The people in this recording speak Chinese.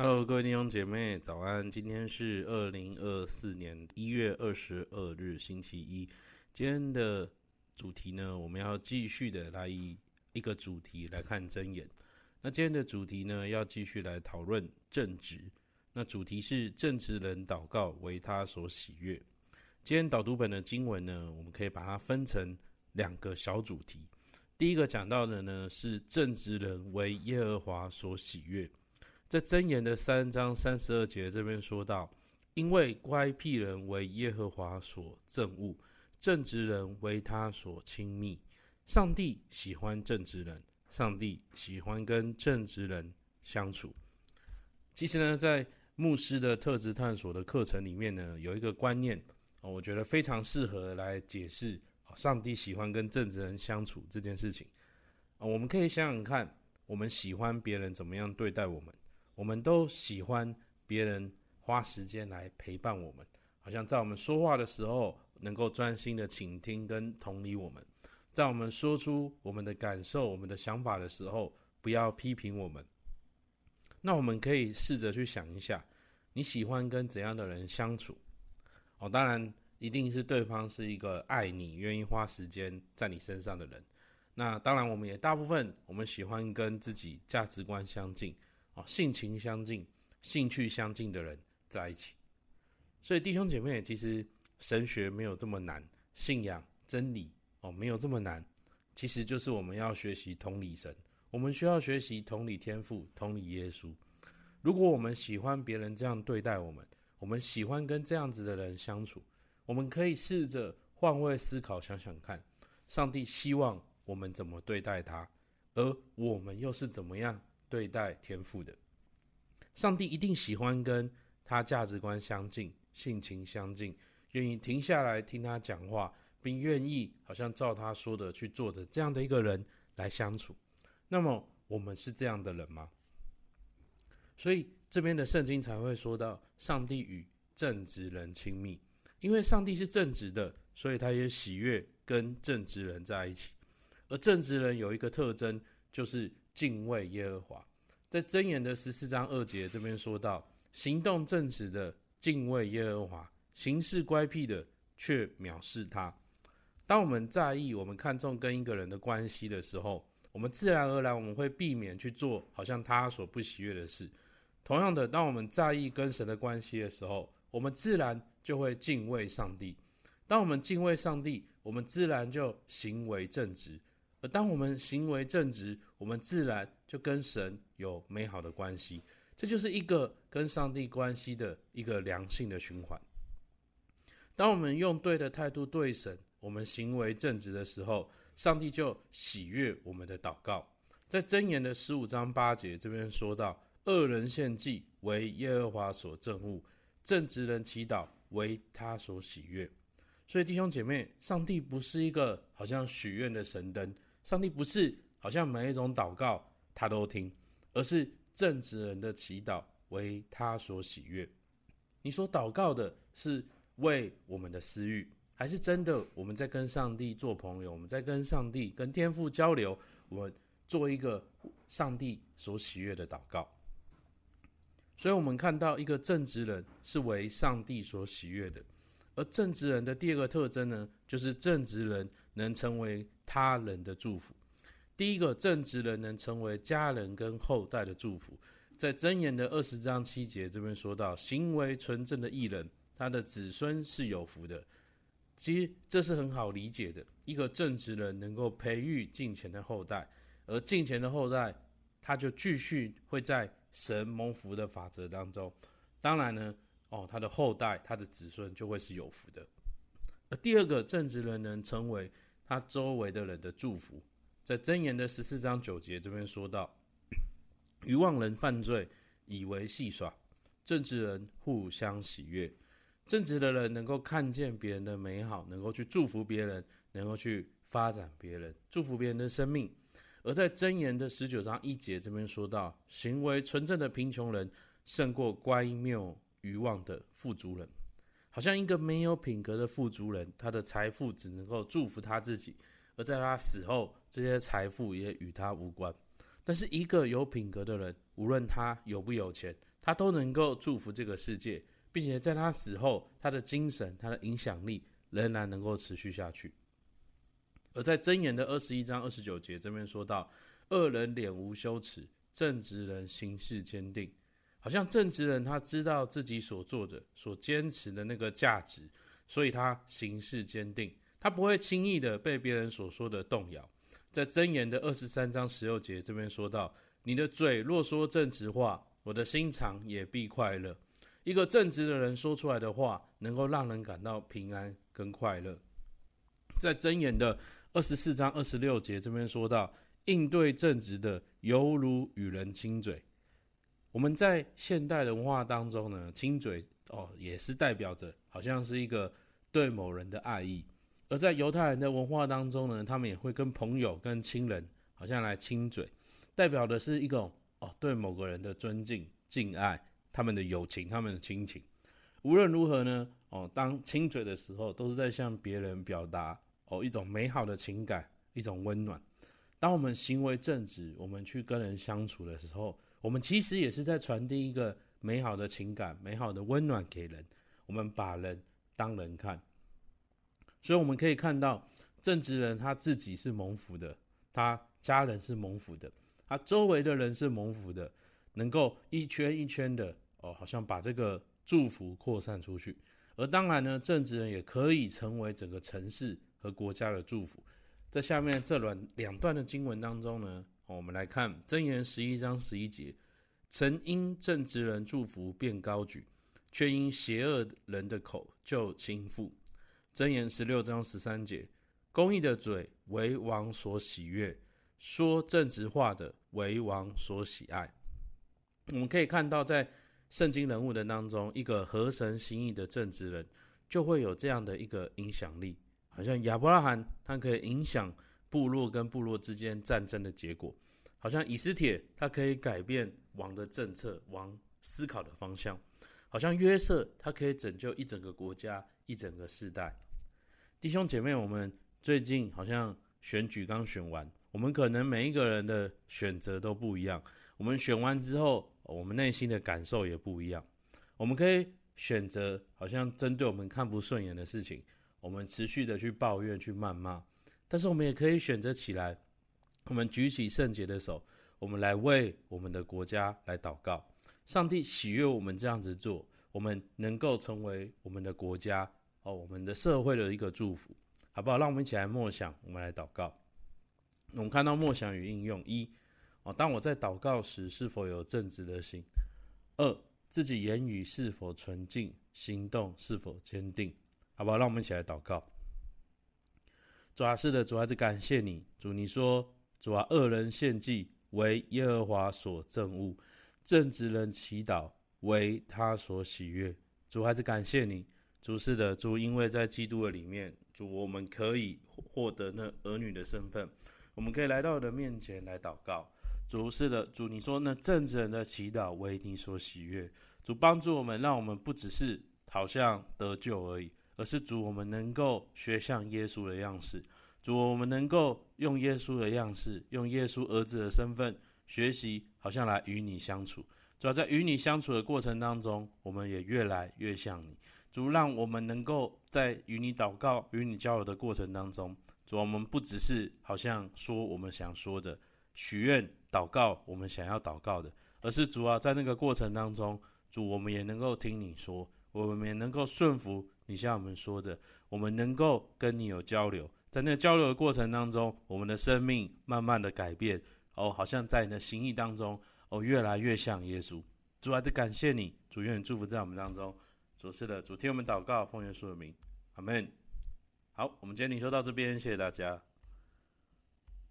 Hello，各位弟兄姐妹，早安！今天是二零二四年一月二十二日，星期一。今天的主题呢，我们要继续的来以一个主题来看箴言。那今天的主题呢，要继续来讨论正直。那主题是正直人祷告为他所喜悦。今天导读本的经文呢，我们可以把它分成两个小主题。第一个讲到的呢，是正直人为耶和华所喜悦。在箴言的三章三十二节这边说到，因为乖僻人为耶和华所憎恶，正直人为他所亲密。上帝喜欢正直人，上帝喜欢跟正直人相处。其实呢，在牧师的特质探索的课程里面呢，有一个观念，我觉得非常适合来解释上帝喜欢跟正直人相处这件事情。我们可以想想看，我们喜欢别人怎么样对待我们。我们都喜欢别人花时间来陪伴我们，好像在我们说话的时候能够专心的倾听跟同理我们，在我们说出我们的感受、我们的想法的时候，不要批评我们。那我们可以试着去想一下，你喜欢跟怎样的人相处？哦，当然一定是对方是一个爱你、愿意花时间在你身上的人。那当然，我们也大部分我们喜欢跟自己价值观相近。性情相近、兴趣相近的人在一起，所以弟兄姐妹，其实神学没有这么难，信仰真理哦没有这么难，其实就是我们要学习同理神，我们需要学习同理天赋、同理耶稣。如果我们喜欢别人这样对待我们，我们喜欢跟这样子的人相处，我们可以试着换位思考，想想看，上帝希望我们怎么对待他，而我们又是怎么样对待天赋的。上帝一定喜欢跟他价值观相近、性情相近、愿意停下来听他讲话，并愿意好像照他说的去做的这样的一个人来相处。那么我们是这样的人吗？所以这边的圣经才会说到，上帝与正直人亲密，因为上帝是正直的，所以他也喜悦跟正直人在一起。而正直人有一个特征，就是。敬畏耶和华，在箴言的十四章二节这边说到，行动正直的敬畏耶和华，行事乖僻的却藐视他。当我们在意、我们看重跟一个人的关系的时候，我们自然而然我们会避免去做好像他所不喜悦的事。同样的，当我们在意跟神的关系的时候，我们自然就会敬畏上帝。当我们敬畏上帝，我们自然就行为正直。而当我们行为正直，我们自然就跟神有美好的关系，这就是一个跟上帝关系的一个良性的循环。当我们用对的态度对神，我们行为正直的时候，上帝就喜悦我们的祷告。在箴言的十五章八节这边说到：“恶人献祭为耶和华所憎恶，正直人祈祷为他所喜悦。”所以弟兄姐妹，上帝不是一个好像许愿的神灯。上帝不是好像每一种祷告他都听，而是正直人的祈祷为他所喜悦。你所祷告的是为我们的私欲，还是真的我们在跟上帝做朋友？我们在跟上帝、跟天父交流，我们做一个上帝所喜悦的祷告。所以，我们看到一个正直人是为上帝所喜悦的。而正直人的第二个特征呢，就是正直人能成为他人的祝福。第一个，正直人能成为家人跟后代的祝福。在箴言的二十章七节这边说到，行为纯正的艺人，他的子孙是有福的。其实这是很好理解的，一个正直人能够培育敬虔的后代，而敬虔的后代，他就继续会在神蒙福的法则当中。当然呢。哦，他的后代，他的子孙就会是有福的。而第二个正直人能成为他周围的人的祝福，在箴言的十四章九节这边说到：愚妄人犯罪，以为戏耍；正直人互相喜悦。正直的人能够看见别人的美好，能够去祝福别人，能够去发展别人，祝福别人的生命。而在箴言的十九章一节这边说到：行为纯正的贫穷人，胜过乖谬。愚妄的富足人，好像一个没有品格的富足人，他的财富只能够祝福他自己，而在他死后，这些财富也与他无关。但是，一个有品格的人，无论他有不有钱，他都能够祝福这个世界，并且在他死后，他的精神、他的影响力仍然能够持续下去。而在箴言的二十一章二十九节这边说到，恶人脸无羞耻，正直人行事坚定。好像正直人他知道自己所做的、所坚持的那个价值，所以他行事坚定，他不会轻易的被别人所说的动摇。在箴言的二十三章十六节这边说到：“你的嘴若说正直话，我的心肠也必快乐。”一个正直的人说出来的话，能够让人感到平安跟快乐。在箴言的二十四章二十六节这边说到：“应对正直的，犹如与人亲嘴。”我们在现代的文化当中呢，亲嘴哦，也是代表着好像是一个对某人的爱意；而在犹太人的文化当中呢，他们也会跟朋友、跟亲人好像来亲嘴，代表的是一种哦对某个人的尊敬、敬爱，他们的友情、他们的亲情。无论如何呢，哦，当亲嘴的时候，都是在向别人表达哦一种美好的情感、一种温暖。当我们行为正直，我们去跟人相处的时候，我们其实也是在传递一个美好的情感、美好的温暖给人。我们把人当人看，所以我们可以看到，正直人他自己是蒙福的，他家人是蒙福的，他周围的人是蒙福的，能够一圈一圈的哦，好像把这个祝福扩散出去。而当然呢，正直人也可以成为整个城市和国家的祝福。在下面这两两段的经文当中呢。我们来看箴言十一章十一节：曾因正直人祝福便高举，却因邪恶人的口就倾覆。箴言十六章十三节：公义的嘴为王所喜悦，说正直话的为王所喜爱。我们可以看到，在圣经人物的当中，一个合神心意的正直人，就会有这样的一个影响力，好像亚伯拉罕，他可以影响。部落跟部落之间战争的结果，好像以斯帖他可以改变王的政策、王思考的方向；好像约瑟他可以拯救一整个国家、一整个世代。弟兄姐妹，我们最近好像选举刚选完，我们可能每一个人的选择都不一样。我们选完之后，我们内心的感受也不一样。我们可以选择好像针对我们看不顺眼的事情，我们持续的去抱怨、去谩骂。但是我们也可以选择起来，我们举起圣洁的手，我们来为我们的国家来祷告。上帝喜悦我们这样子做，我们能够成为我们的国家哦，我们的社会的一个祝福，好不好？让我们一起来默想，我们来祷告。我们看到默想与应用：一哦，当我在祷告时，是否有正直的心？二，自己言语是否纯净，行动是否坚定？好不好？让我们一起来祷告。主啊，是的，主啊，是感谢你，主，你说，主啊，恶人献祭为耶和华所憎恶，正直人祈祷为他所喜悦。主还是感谢你，主是的，主，因为在基督的里面，主我们可以获得那儿女的身份，我们可以来到你的面前来祷告。主是的，主你说那正直人的祈祷为你所喜悦，主帮助我们，让我们不只是好像得救而已。而是主，我们能够学像耶稣的样式；主，我们能够用耶稣的样式，用耶稣儿子的身份学习，好像来与你相处。主要在与你相处的过程当中，我们也越来越像你。主，让我们能够在与你祷告、与你交流的过程当中，主，我们不只是好像说我们想说的、许愿祷告我们想要祷告的，而是主啊，在那个过程当中，主，我们也能够听你说，我们也能够顺服。你像我们说的，我们能够跟你有交流，在那个交流的过程当中，我们的生命慢慢的改变，哦，好像在你的心意当中，哦，越来越像耶稣。主还是感谢你，主愿祝福在我们当中。主是的，主听我们祷告，奉耶稣的名，阿门。好，我们今天领修到这边，谢谢大家。